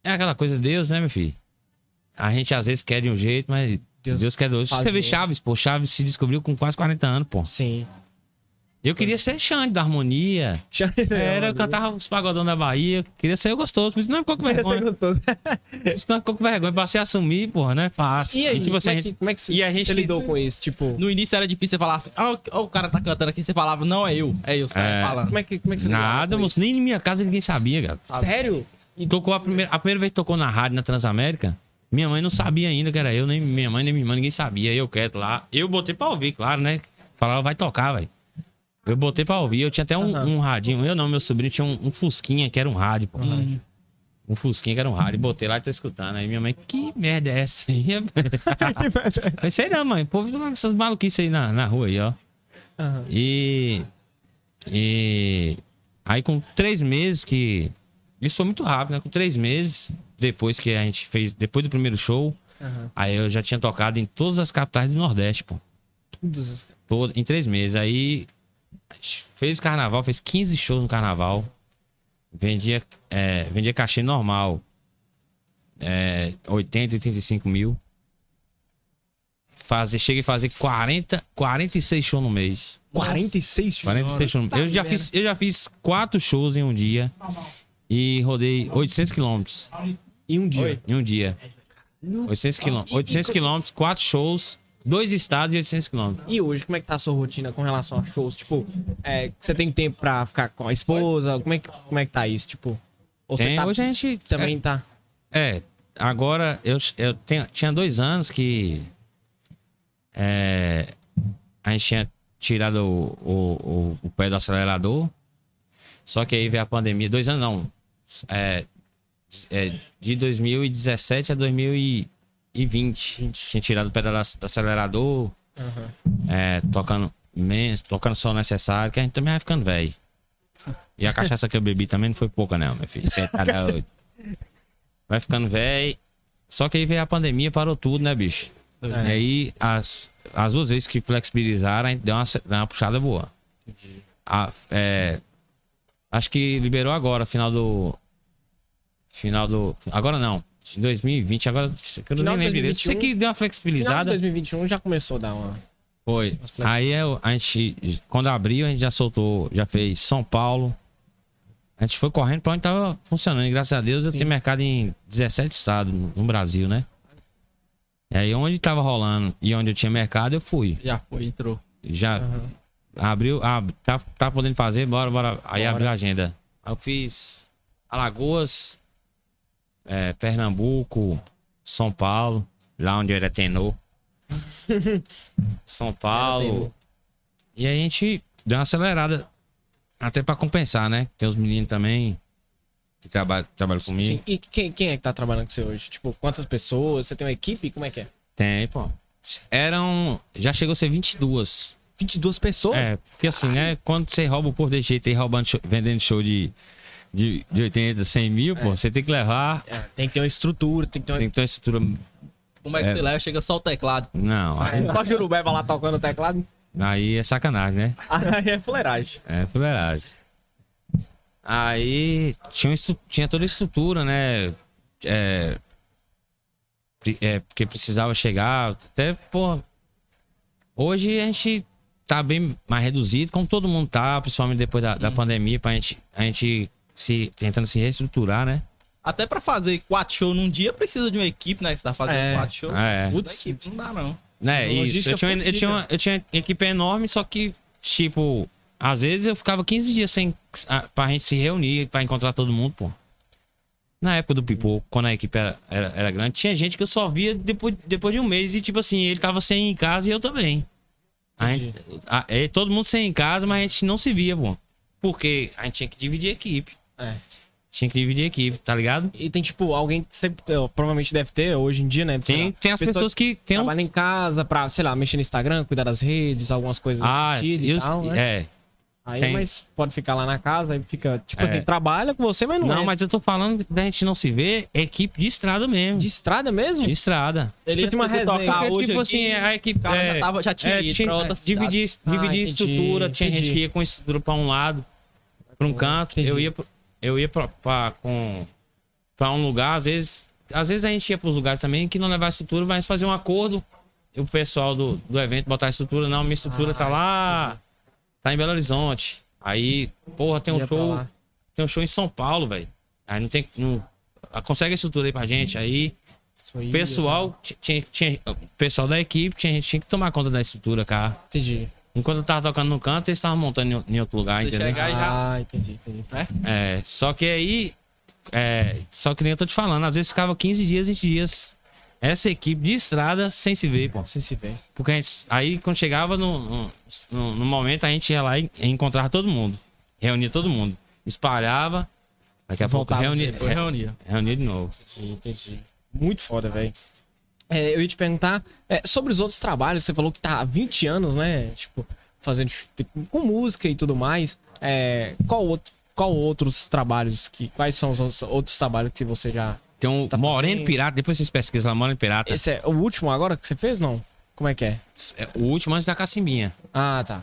é aquela coisa de Deus, né, meu filho? A gente às vezes quer de um jeito, mas Deus Deus, quer de outro. Você vê. Chaves, pô. Chaves se descobriu com quase 40 anos, pô. Sim. Eu queria ser Xande da harmonia. Era, eu cantava os pagodão da Bahia. Queria ser eu gostoso, mas não ficou com vergonha. gostoso. Isso não ficou com vergonha. Passei a assumir, porra, né? Fácil. E aí, tipo assim, como, é que, como é que você, e a gente- você lidou com isso? Tipo, No início era difícil você falar assim, ó, ó, o cara tá cantando aqui, você falava, não, é eu, é eu, sai É. falando. como é que, como é que você Nada, moço. Nem na minha casa ninguém sabia, cara. Sério? E tocou a primeira, a primeira vez que tocou na rádio na Transamérica. Minha mãe não sabia ainda que era eu, nem minha mãe, nem minha irmã, ninguém sabia. Eu quieto lá. Eu botei pra ouvir, claro, né? Falava, vai tocar, velho. Eu botei pra ouvir. Eu tinha até um, um radinho. Eu não, meu sobrinho tinha um, um Fusquinha que era um rádio, pô. Hum. Um Fusquinha que era um rádio. Botei lá e tô escutando. Aí minha mãe, que merda é essa aí? Falei, sei não, mãe. O povo com essas maluquices aí na, na rua aí, ó. Aham. E. E. Aí com três meses que. Isso foi muito rápido, né? Com três meses, depois que a gente fez. Depois do primeiro show, Aham. aí eu já tinha tocado em todas as capitais do Nordeste, pô. Todas as- Todo, em três meses. Aí fez carnaval, fez 15 shows no carnaval. Vendia, é, vendia cachê normal. É, 80, 85 mil. Fazer, cheguei a fazer 40, 46 shows no mês. 46 shows. 46 shows no Tá mês. Eu já, vendo? fiz, eu já fiz quatro shows em um dia. E rodei 800 quilômetros Em um dia. em um dia. 800 quilômetros. 800 quilômetros, quatro shows, dois estados e 800 quilômetros. E hoje, como é que tá a sua rotina com relação a shows? Tipo, é, você tem tempo pra ficar com a esposa? Como é que, como é que tá isso? Tipo, ou você Tem, tá, hoje a gente também tá... É, agora eu, eu tenho- tinha dois anos que é, a gente tinha tirado o, o, o- o pé do acelerador. Só que aí veio a pandemia. Dois anos não. É, é, de 2017 a 2020. Tinha tirado o pé do ac- do acelerador, Aham. é, tocando menos, tocando só o necessário, que a gente também vai ficando velho. E a cachaça que eu bebi também não foi pouca, não, meu filho. Tá. Vai ficando velho. Só que aí veio a pandemia, parou tudo, né, bicho? E aí, as, as duas vezes que flexibilizaram, a gente deu uma, deu uma puxada boa. A- é, acho que liberou agora, final do. Final do. Agora não. Em 2020, agora. que Eu Final nem lembro direito. Sei 2021. que deu uma Final de flexibilizada. 2021 já começou a dar uma... Foi. Aí eu- a gente, quando abriu, a gente já soltou, já fez São Paulo. A gente foi correndo pra onde tava funcionando. E graças a Deus eu Sim. tenho mercado em 17 estados no Brasil, né? E aí onde tava rolando e onde eu tinha mercado, eu fui. Já foi, entrou. Já Aham. abriu, ab, tá, tá podendo fazer, bora, bora. Aí Bora. abriu a agenda. Aí eu fiz Alagoas, é, Pernambuco, São Paulo, lá onde eu era tenor. São tenor. Paulo. E aí a gente deu uma acelerada. Até pra compensar, né? Tem os meninos também que trabalham, trabalham comigo. Sim. E quem, quem é que tá trabalhando com você hoje? Tipo, quantas pessoas? Você tem uma equipe? Como é que é? Tem, pô. Eram. Já chegou a ser 22. 22 pessoas? É, porque assim, né? Quando você rouba por de jeito e roubando show- vendendo show de, de, de 80, 100 mil, pô, você tem que levar. É, tem que ter uma estrutura, tem que ter uma... Tem que ter uma estrutura. Como é que É. você leva? Chega só o teclado. Não, aí, Só Jurubeba lá tocando o teclado. aí é sacanagem, né? Aí é fuleiragem. É fuleiragem. Aí tinha, tinha toda a estrutura, né? É, é, porque precisava chegar. Até, pô. Hoje a gente tá bem mais reduzido, como todo mundo tá, principalmente depois da, da pandemia, pra gente, a gente se, tentando se reestruturar, né? Até pra fazer quatro shows num dia precisa de uma equipe, né? Você tá fazendo É. quatro shows. É. Putz. equipe, não dá, não. Né, isso. Eu tinha, eu, tinha uma, eu tinha equipe enorme, só que, tipo, às vezes eu ficava 15 dias sem a, pra gente se reunir, pra encontrar todo mundo, pô. Na época do Pipoco, quando a equipe era, era, era grande, tinha gente que eu só via depois, depois de um mês e, tipo assim, ele tava sem ir em casa e eu também. A gente, a- é, todo mundo sem ir em casa, mas a gente não se via, pô. Porque a gente tinha que dividir a equipe. É. Tinha que dividir a equipe, tá ligado? E tem, tipo, alguém que sempre, eh, provavelmente deve ter hoje em dia, né? Tem, lá, tem as pessoas que tem um trabalham em casa pra, sei lá, mexer no Instagram, cuidar das redes, algumas coisas Ah, e eu- tal, né? é. Aí, tem. mas pode ficar lá na casa, aí fica, tipo É. assim, trabalha com você, mas não, Não, é. mas eu tô falando da gente não se ver, é equipe de estrada mesmo. De estrada mesmo? De estrada. Ele Tipo, uma precisa resenha. tocar Porque, hoje tipo aqui, assim, a equipe. o cara é, já, tava, já tinha é, ido tinha- pra outra cidade. dividir, Ah, dividir entendi, estrutura. Tinha entendi. gente que ia com estrutura pra um lado, pra um canto. Entendi. Eu ia, pro- eu ia pra, pra, com, pra um lugar, às vezes. Às vezes a gente ia pros lugares também que não levava estrutura, mas fazer um acordo. E o pessoal do, do evento botar a estrutura. Não, minha estrutura Ah, tá lá. Tá em Belo Horizonte. Aí, porra, tem um Ia show. Tem um show em São Paulo, velho. Aí não tem. Não, consegue a estrutura aí pra gente. Aí. Pessoal, ti- tinha, tinha, o pessoal da equipe tinha, tinha que tomar conta da estrutura, cara. Entendi. Enquanto eu tava tocando no canto, eles estavam montando em, em outro lugar, Você entendeu? chegar- Aí já- Ah, entendi, entendi. É, só que aí. É, só que nem eu tô te falando, às vezes ficava 15 dias, 20 dias. Essa equipe de estrada sem se ver, pô. Você se vê. Porque a gente, aí quando chegava no, no, no- momento, a gente ia lá e, e encontrava todo mundo. Reunia todo mundo. Espalhava. Daqui a pouco Voltava, reunia, Depois reunia. reunia de novo. Entendi, entendi. Muito foda, velho. É, eu ia te perguntar é, sobre os outros trabalhos. Você falou que tá há 20 anos, né? Tipo, fazendo com música e tudo mais. É, qual, outro, qual outros trabalhos que. Quais são os outros, outros trabalhos que você já. Tem um Tá Moreno fazendo- Pirata, depois vocês pesquisam lá, Moreno Pirata. Esse é o último agora que você fez, não? Como é que é? É o último antes da Cacimbinha. Ah, tá.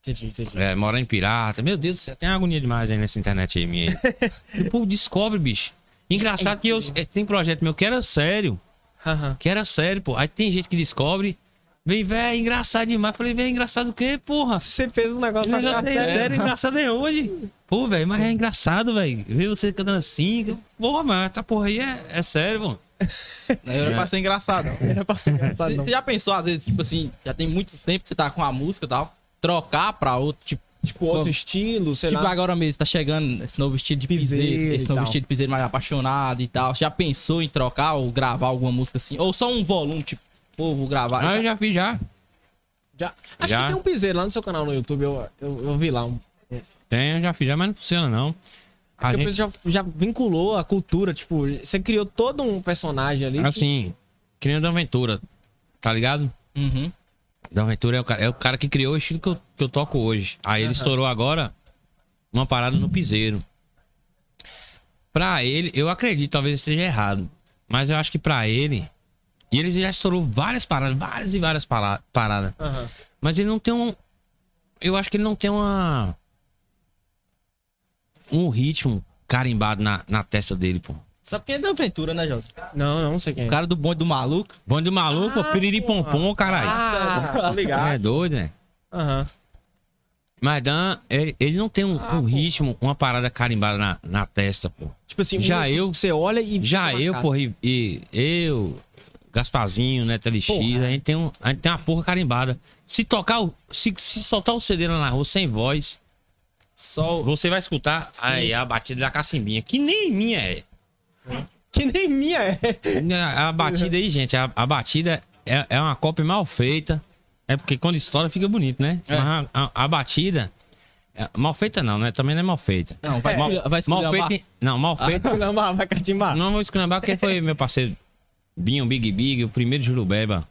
Entendi, entendi. É, mora em pirata. Meu Deus, você tem agonia demais aí nessa internet aí minha. o povo descobre, bicho. Engraçado que eu, é, tem projeto meu que era sério. Aham. Que era sério, pô. Aí tem gente que descobre. Vem, velho, é engraçado demais. Falei, velho, engraçado o quê, porra? Você fez um negócio pra negócio é sério, engraçado é onde? Pô, velho, mas é engraçado, velho. Ver você cantando assim. Porra, mas essa porra aí é, é sério, mano. Não era pra ser engraçado. não. Era pra ser engraçado, você já pensou, às vezes, tipo assim, já tem muito tempo que você tá com a música e tal, trocar pra outro, tipo, Tipo, outro estilo, sei tipo lá. agora mesmo, tá chegando esse novo estilo de Piseiro piseiro, esse novo tal. estilo de piseiro mais apaixonado e tal. Você já pensou em trocar ou gravar alguma música assim? Ou só um volume, tipo, pô, vou gravar. Ah, eu já fiz já. Já. Acho Já. que tem um piseiro lá no seu canal no YouTube, eu, eu, eu vi lá. Um... Tem, eu já fiz já, mas não funciona não. A Porque gente, já, já vinculou a cultura, tipo, você criou todo um personagem ali. que- assim, criando aventura, tá ligado? Uhum. Da Aventura é o, cara, é o cara que criou o estilo que eu, que eu toco hoje. Aí ele estourou agora uma parada no piseiro. Pra ele, eu acredito, talvez esteja errado. Mas eu acho que pra ele. E ele já estourou várias paradas, várias e várias para- paradas. Aham. Mas ele não tem um. Eu acho que ele não tem uma. Um ritmo carimbado na, na testa dele, pô. Sabe quem é da aventura, né, José? Não, não, não sei quem é. O cara do bonde do maluco. Bom de maluco, piriri pompom, caralho. Ah, tá ligado. é doido, né? Aham. Mas Dan, ele, ele não tem um, um ritmo, uma parada carimbada na, na testa, pô. Tipo assim, Já um- eu- Você olha e. Já eu, marcado. porra, e, e eu, Gasparzinho, né, TLX, Porra. a gente, tem um, a gente tem uma porra carimbada. Se tocar, o- se, se soltar o CD lá na rua sem voz, Só você vai escutar aí a batida da cacimbinha, que nem minha é. Que nem minha é. A, a batida aí, gente, a, a batida é, é uma cópia mal feita. É porque quando estoura fica bonito, né? É. Mas a, a- a batida. é mal feita não, né? Também não é mal feita. Não, vai, mal, vai mal feita. Não, mal feita. Não, vai vai catimbar. Não vou esculhambar porque foi meu parceiro Binho Big Big, o primeiro Jurubeba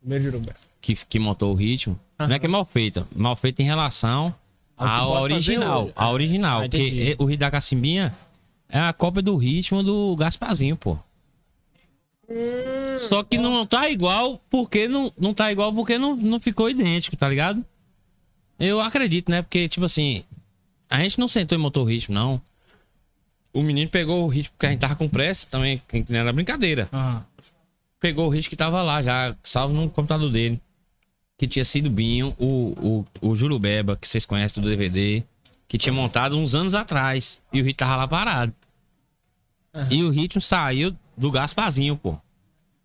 Primeiro jurubé. que, que montou o ritmo. Não é que é mal feita. Mal feita em relação à original. A original. Ah, porque o ritmo da Cacimbinha é a cópia do ritmo do Gasparzinho, pô. Hum. Só que não tá igual porque não, não tá igual porque não, não ficou idêntico, tá ligado? Eu acredito, né? Porque, tipo assim, a gente não sentou e montou o ritmo, não. O menino pegou o ritmo porque a gente tava com pressa também, que não era brincadeira Aham. pegou o risco que tava lá já, salvo no computador dele. Que tinha sido Binho, o, o, o Jurubeba, que vocês conhecem do DVD, que tinha montado uns anos atrás. E o ritmo tava lá parado. E o ritmo saiu do Gasparzinho, pô.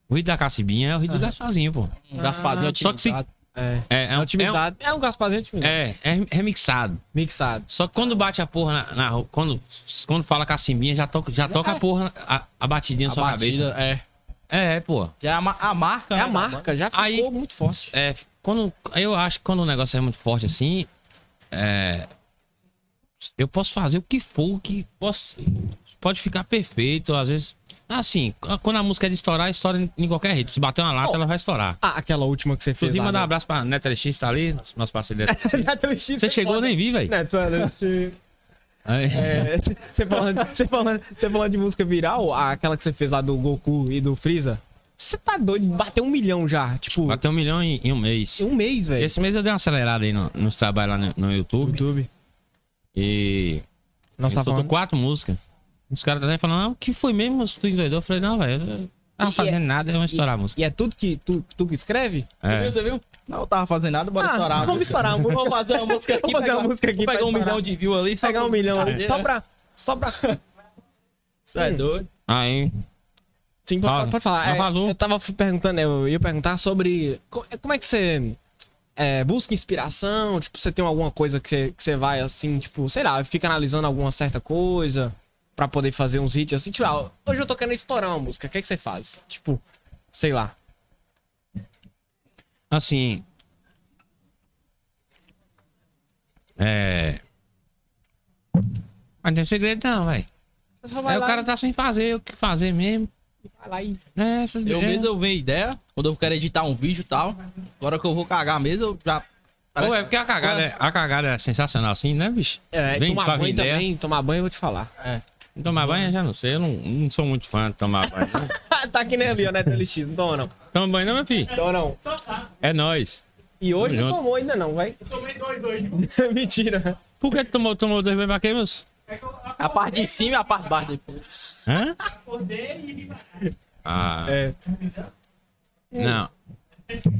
O ritmo da Cacibinha é o ritmo do Gasparzinho, pô. Um Gasparzinho Só que se- otimizado. É. É, é, um- otimizado. É um, Gasparzinho otimizado. É, é, é remixado. Mixado. Só que quando bate a porra na. na rua, quando, quando fala Cacimbinha, já toca, já toca a porra, a, a batidinha na A sua batida, cabeça. é. É, é, pô. Já é a, a marca, É né, a da marca, já ficou Aí- muito forte. É, quando, eu acho que quando o negócio é muito forte assim, é, eu posso fazer o que for, que posso, pode ficar perfeito, às vezes. Assim, quando a música é de estourar, estoura em, qualquer rede. Se bater uma lata, Oh. ela vai estourar. Ah, aquela última que você fez Inclusive, mandar um abraço pra Neto LX, tá ali, nosso, parceiro. Neto LX. Neto LX, Você chegou, eu nem vi, velho. Neto LX. Aí- É, você falando, você falando, você falando de música viral, aquela que você fez lá do Goku e do Freeza. Você tá doido? Bateu um milhão já. Tipo, Bateu um milhão em, em um mês. em um mês, velho. Esse mês eu dei uma acelerada aí no- nos trabalhos lá no, no YouTube. YouTube. E. Nossa, Ele tá soltou quatro músicas. Os caras tá falando, ah, o que foi mesmo? Tu endoidou? Eu falei, não, velho. eu não Tava E fazendo é- nada, eu vou estourar a música. E é tudo que tu, tu que escreve? Você É. viu, você viu? Não, eu tava fazendo nada, bora Ah, estourar. a vamos música. estourar a música. Vamos fazer uma música aqui. Vamos fazer pegar- uma música aqui vamos pegar um milhão de views ali. só Pegar um milhão ali, só é. pra. Só pra. Você é doido. Aí, Sim, pode, Fala. pode falar. É, falou. eu tava perguntando, eu ia perguntar sobre. co- Como é que você. é, busca inspiração? Tipo, você tem alguma coisa que você, que você vai assim, tipo, sei lá, fica analisando alguma certa coisa pra poder fazer uns hits assim. Tipo, ah, hoje eu tô querendo estourar uma música, o que, é que você faz? Tipo, sei lá. assim. É. Mas não tem segredo, não, velho. Aí o cara tá sem fazer o que fazer mesmo. vai lá e. É, essas Eu é, mesmo eu venho ideia, quando eu quero editar um vídeo e tal. Agora que eu vou cagar mesmo, eu já. Pô, é porque a cagada, é, a cagada é sensacional assim, né, bicho? É, Vem tomar banho ideia. também, tomar banho eu vou te falar. É. Tomar banho, eu já não sei. Eu não, não sou muito fã de tomar banho. tá que nem ali, ó, Neto LX, não toma não. Toma banho não, meu filho? Toma não. É nóis. E hoje Tamo não junto. tomou ainda não, vai. Tomei dois, dois. Mentira. Por que tu tomou, tomou dois bem baqueiros? É que eu A parte de cima e a parte de baixo depois. Hã? acordei e vim pra cá. Ah, É. não.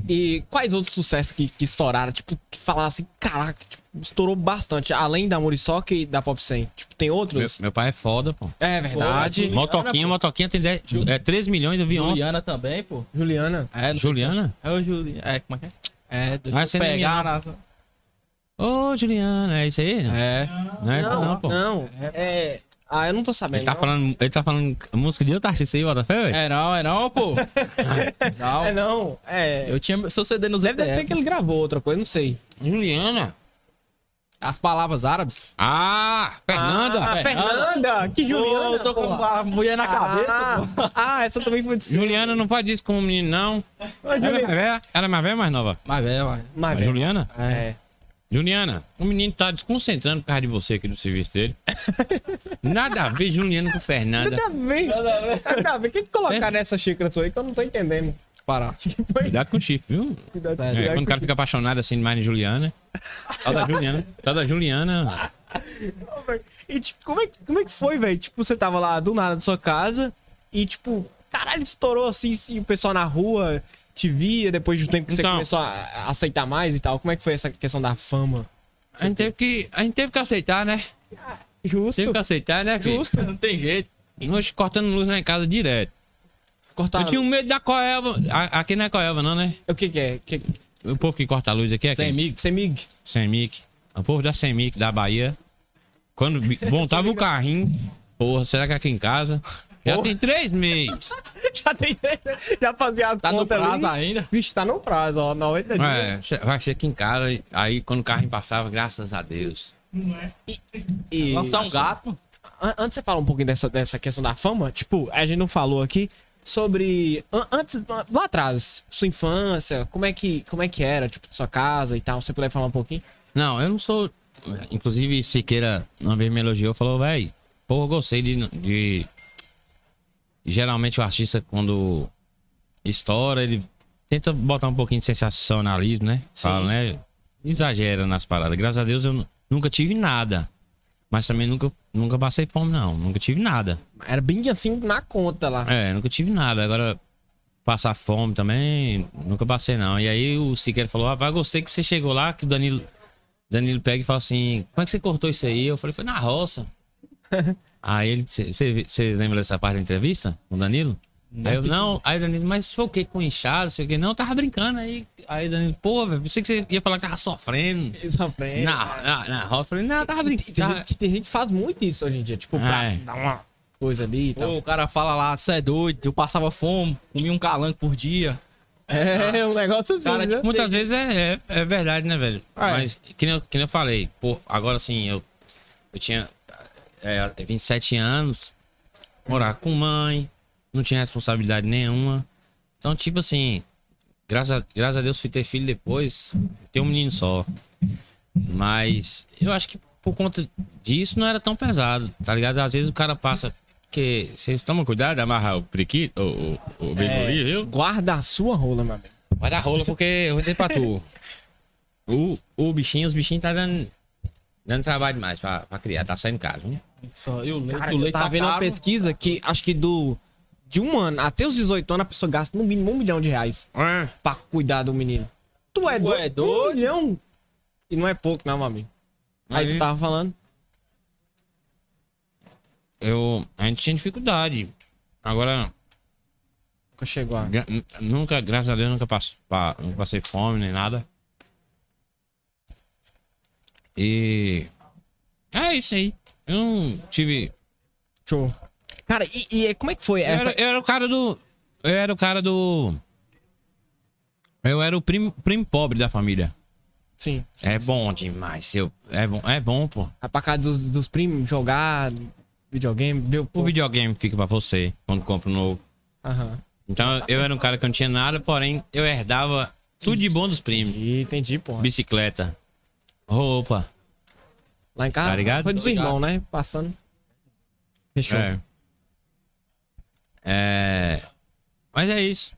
E quais outros sucessos que, que estouraram? Tipo, que falaram assim, caraca, tipo, estourou bastante. Além da Muriçoca e da Pop 100. Tipo, tem Meu, outros? meu pai é foda, pô. É verdade. Pô, Motoquinha, motoquinha tem 10, é 3 milhões, eu vi ontem. Juliana também, pô. Juliana. É, não Juliana? se- É o Juliana. É, como é que é? É, deixa Ah, eu pegar não. na... Ô, Juliana, é isso aí? É. Não é não, pô. Não, é... Ah, eu não tô sabendo. Ele tá não. falando, ele tá falando música de outro artista aí, bota fé, velho? É não, é não, pô. não. É não, é... Eu tinha seu CD nos Deve, deve ser que ele gravou outra coisa, não sei. Juliana? As palavras árabes. Ah, Fernanda! Ah, Fernanda! Que Juliana! Pô, eu tô com a mulher na cabeça, ah, pô. ah, essa também foi de Juliana não faz isso com o menino, não. Ô, Ela é mais Juliana. velha? Ela é mais velha ou mais nova? Mas, velho, mas... Mas, A velho, Juliana? É. Juliana, o menino tá desconcentrando por causa de você aqui do serviço dele. Nada a ver Juliana com Fernanda. Nada a ver. Nada a ver. O que que colocaram nessa xícara sua aí que eu não tô entendendo? Parar. Cuidado com o chifre, viu? Cuidado, Sério. É, cuidado quando o cara fica apaixonado assim demais em Juliana. Só da Juliana. Só da Juliana. E tipo, como é, que- como é que foi, velho? Tipo, você tava lá do nada na sua casa e tipo, caralho, estourou assim, assim, o pessoal na rua te via depois de um tempo que você Então. começou a aceitar mais e tal. Como é que foi essa questão da fama? A gente teve que, a gente teve que aceitar, né? Justo. Teve que aceitar, né, filho? Justo. Não tem jeito. Nós cortando luz em casa direto. Eu tinha um medo da Coelva. Aqui não é Coelva, não, né? O que que é? Que... O povo que corta a luz aqui é Sem amigo. Semig. Semic. O povo da Semic da Bahia. Quando montava o carrinho. Porra, será que aqui em casa? Já tem três meses. Já tem. Já fazia as Tá no contas prazo ali. ainda. Vixe, tá no prazo, ó. 90 dias. É, vai ser aqui em casa. Aí quando o carrinho passava, graças a Deus. E... Lançar um gato. An- Antes de você falar um pouquinho dessa, dessa questão da fama, tipo, a gente não falou aqui sobre. an- Antes, lá atrás, sua infância, como é que, como é que era, tipo, sua casa e tal. Você puder falar um pouquinho? Não, eu não sou. Inclusive, Siqueira uma vez me elogiou, falou, véi, pô, eu gostei de, de. Geralmente o artista, quando estoura, ele tenta botar um pouquinho de sensacionalismo, né? Fala, né? Exagera nas paradas. Graças a Deus eu nu- nunca tive nada. Mas também nunca, nunca passei fome, não. Nunca tive nada. Era bem assim na conta lá. É, nunca tive nada. Agora, passar fome também, nunca passei, não. E aí o Siqueira falou: Ah, vai, gostei que você chegou lá, que o Danilo, Danilo pega e fala assim: Como é que você cortou isso aí? Eu falei: Foi na roça. aí ele, você lembra dessa parte da entrevista com o Danilo? Aí eu, não, aí o Danilo, mas foi o que com inchado, sei o que? Não, eu tava brincando aí. Aí Danilo, pô, velho, pensei que você ia falar que tava sofrendo. Na, na, na roça, eu falei, não, eu tava brincando. tem tava- gente, tem gente que faz muito isso hoje em dia, tipo, pra É. dar uma coisa ali e Pô, tal. o cara fala lá, você é doido, eu passava fome, comia um calango por dia. É, um negócio assim, Cara, né? tipo, Muitas vezes é, é, é verdade, né, velho? Ah, é. Mas, que nem, eu, que nem eu falei, pô, agora sim, eu, eu tinha é, 27 anos, morar com mãe, não tinha responsabilidade nenhuma. Então, tipo assim, graças a, graças a Deus fui ter filho depois, ter um menino só. Mas eu acho que por conta disso não era tão pesado, tá ligado? Às vezes o cara passa. Que vocês tomam cuidado de amarrar o priquito, o, o, o bigoli, viu? Guarda a sua rola, meu amigo. Vai dar rola porque eu vou dizer pra tu. O, o bichinho, os bichinhos tá dando, dando trabalho demais pra, pra criar, tá saindo caro, viu? Só, e o leite, Cara, o eu leite tava tá vendo uma caro. pesquisa que acho que do. De um ano até os 18 anos a pessoa gasta no mínimo um milhão de reais pra cuidar do menino. Tu é doido? é doido? Um milhão? E não é pouco, não, meu amigo. Aí Aí- você tava falando. Eu, a gente tinha dificuldade. Agora, Nunca chegou a. gra- nunca, graças a Deus, nunca, passo, pa- nunca passei fome nem nada. E. É isso aí. Eu não tive. Show. Cara, e, e como é que foi Eu essa. era, eu era o cara do. Eu era o cara do. Eu era o primo, primo pobre da família. Sim. É bom demais. Eu, é, bom, é bom, pô. A pra casa dos, dos primos jogar videogame, ver o videogame fica pra você quando compra um novo. Aham. Então eu era um cara que não tinha nada, porém eu herdava tudo de bom dos primos. Entendi, entendi, porra. Bicicleta, roupa. Lá em casa Tá ligado? foi dos ligado. irmãos, né? Passando. Fechou. É. É. Mas é isso.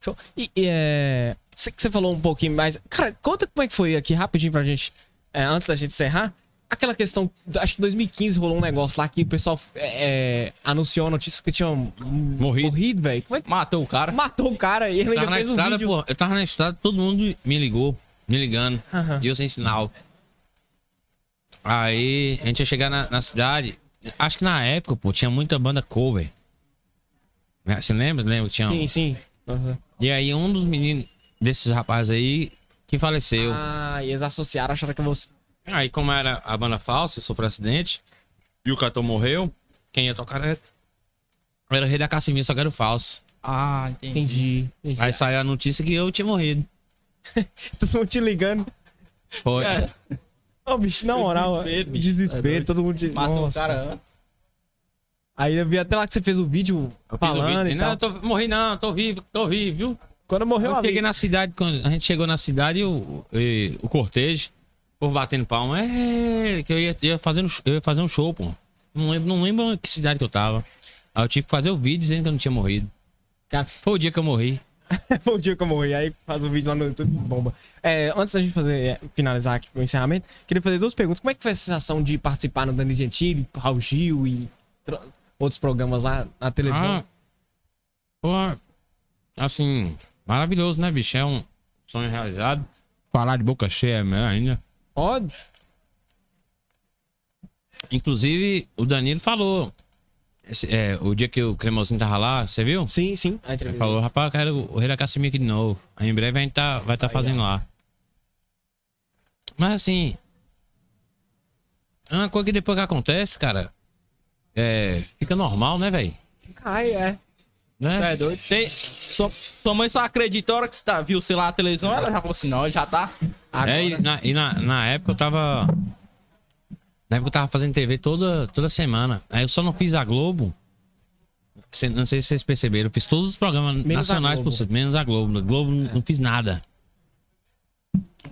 Show. E, e, é... sei que você falou um pouquinho mais. Cara, conta como é que foi aqui rapidinho pra gente, é, antes da gente encerrar. Aquela questão, acho que em 2015 rolou um negócio lá que o pessoal é, é, anunciou a notícia que tinha morrido, morrido velho. É que Matou o cara. matou o cara e ele ainda fez um estrada, vídeo? pô. Eu tava na estrada, todo mundo me ligou, me ligando. E eu sem sinal. Aí a gente ia chegar na, na cidade. Acho que na época, pô, tinha muita banda cover. Né, Você lembra? Lembra? que Tinha... Sim, sim. Nossa. E aí um dos meninos desses rapazes aí que faleceu. Ah, e eles associaram, acharam que você. Aí, como era a banda falsa, sofreu acidente, e o cantor morreu, quem ia tocar era, era o Rei da Cassiminha, só que era o falso. Ah, entendi. Entendi. entendi. Aí saiu a notícia que eu tinha morrido. Todo mundo te ligando. Foi. Ô, bicho, na moral, Desespero, bicho. desespero, É todo mundo. Matou Nossa. o cara antes. Aí eu vi até lá que você fez o vídeo Eu fiz o falando vídeo, e não, tô, morri não, tô vivo, tô vivo, viu? Quando morreu Eu a cheguei na cidade, quando a gente chegou na cidade, o, e- o cortejo, o povo batendo palma, é, que eu ia, ia, fazendo, eu ia fazer um show, pô. Não lembro, não lembro que cidade que eu tava. Aí eu tive que fazer o vídeo dizendo que eu não tinha morrido. Cara, Foi o dia que eu morri. O dia que eu morri. Aí faz um vídeo lá no YouTube, bomba. É, antes da gente fazer, é, finalizar aqui o encerramento, queria fazer duas perguntas. Como é que foi a sensação de participar no Dani Gentili, Raul Gil e tro- outros programas lá na televisão? Ah, pô, assim, maravilhoso, né, bicho? É um sonho realizado. Falar de boca cheia é melhor ainda. Ó, Inclusive, o Danilo falou. Esse- é, o dia que o Cremosinho tava lá, você viu? sim, sim. A Ele entrevista. falou, rapaz, eu quero o Rei da aqui de novo. Aí em breve a gente tá, vai estar fazendo lá. Mas assim. É uma coisa que depois que acontece, cara. É. Fica normal, né, velho? Ai, é. Né? É doido. Tem, sua, sua mãe só acreditou a hora que você tá, viu, sei lá, na televisão, ela já falou assim, não, ele já tá. Agora, É, e na, e na, na época eu tava. Na época eu tava fazendo TV toda, toda semana. Aí eu só não fiz a Globo. Não sei se vocês perceberam. Eu fiz todos os programas Menos a nacionais possíveis, menos a Globo. Na Globo não, não fiz nada.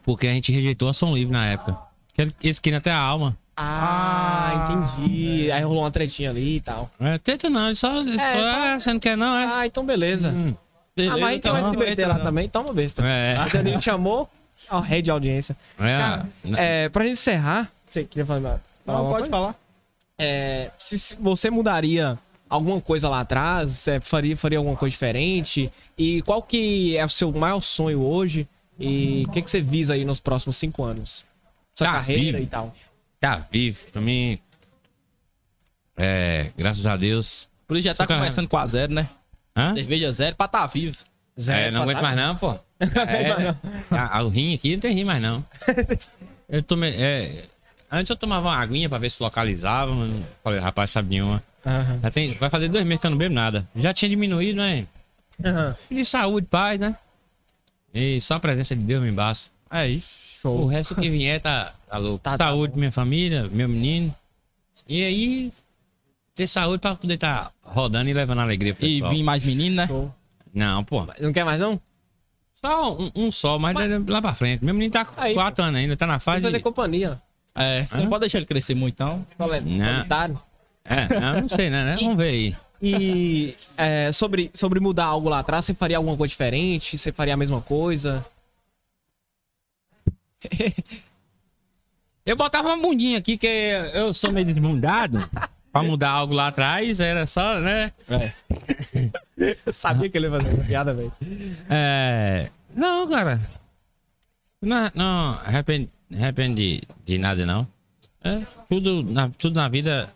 Porque a gente rejeitou a Som Livre na época. Eles queriam até a alma. Ah, entendi. Aí rolou uma tretinha ali e tal. É, tenta não, só. É, só, só- ah, você não quer não, é? Ah, então beleza. Hum. Beleza, ah, mas então então, SBT lá também, toma besta. É. O Danilo chamou ao rei de audiência. É, Cara, é, pra gente encerrar, você queria falar, falar Não, pode coisa? falar. É, se, se você mudaria alguma coisa lá atrás, você faria, faria alguma coisa diferente? E qual que é o seu maior sonho hoje? E o que, que você visa aí nos próximos cinco anos? Sua Tá carreira vivo. e tal. Tá vivo. Pra mim. É, graças a Deus. Por isso já tá começando com a zero, né? Hã? Cerveja zero pra tá vivo. É, não aguento mais não, pô. É, a, a- o rim aqui não tem rim mais não. Eu tomei, é, antes eu tomava uma aguinha pra ver se localizava, mas não- falei, rapaz, sabe nenhuma. Aham. Já tem, vai fazer dois meses que eu não bebo nada. Já tinha diminuído, né? E de saúde, paz, né? E só a presença de Deus me basta. É isso. O Show. resto que vier tá, tá louco. Tá- tá saúde, minha família, meu menino. E aí, ter saúde pra poder estar rodando e levando alegria pro E pessoal. vim mais menino, né? Show. Não, pô. Não quer mais não? Só um, um só, mas, lá pra frente. Meu menino tá com Aí, 4 anos ainda, tá na Tem fase que fazer de... companhia. É, você não pode deixar ele crescer muito, não. Não. Solitário. É, não, não sei, né? Vamos ver aí. E é, sobre, sobre mudar algo lá atrás, você faria alguma coisa diferente? Você faria a mesma coisa? Eu botava uma bundinha aqui, que eu sou meio desbundado. pra mudar algo lá atrás, era só, né? Eu sabia que ele ia fazer piada, velho. É. Não, cara. Não, não arrepende, arrepende de, de nada, não. É, tudo na, tudo na vida.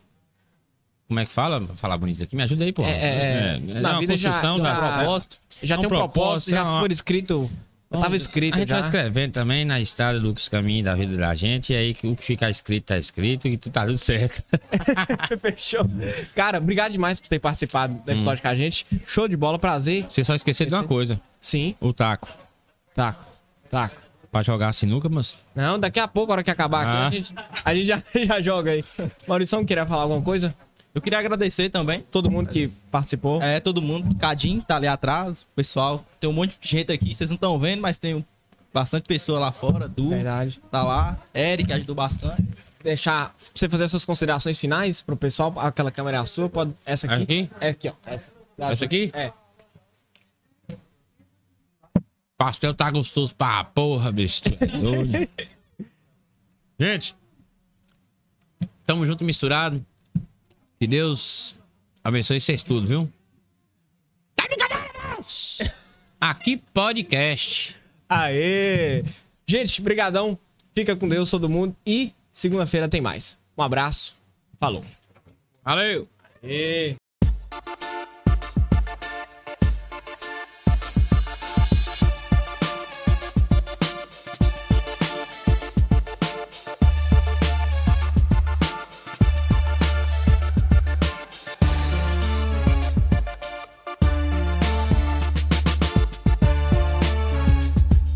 Como é que fala? Falar bonito aqui, me ajuda aí, pô. É, é, é. Na uma vida já- construção, já- propósito. Já É um tem um propósito, já é uma- foi escrito. Já tava escrito A gente já. vai escrevendo também na estrada dos caminhos da vida da gente, e aí o que ficar escrito tá escrito e tudo tá tudo certo. Fechou. Cara, obrigado demais por ter participado do episódio com a gente. Show de bola, prazer. Você só esqueceu de uma coisa: Sim, o taco. taco. Taco. Pra jogar sinuca, mas. Não, daqui a pouco, a hora que acabar aqui, Ah. a gente, a gente já, já joga aí. Maurição, queria falar alguma coisa? Eu queria agradecer também. Todo mundo que participou. É, todo mundo. Cadinho tá ali atrás. O pessoal, tem um monte de gente aqui. Vocês não estão vendo, mas tem bastante pessoa lá fora. Du Verdade. tá lá. Eric ajudou bastante. Deixar pra você fazer as suas considerações finais pro pessoal. Aquela câmera é a sua, pode. Essa aqui? Aqui? É aqui, ó. Essa, Essa aqui? É. Pastel tá gostoso pra porra, bicho. É. Gente, tamo junto misturado. Que Deus abençoe vocês tudo, viu? Tá brincadeira? Aqui podcast. Aê! Gente, brigadão. Fica com Deus todo mundo e segunda-feira tem mais. Um abraço. Falou. Valeu! Aê.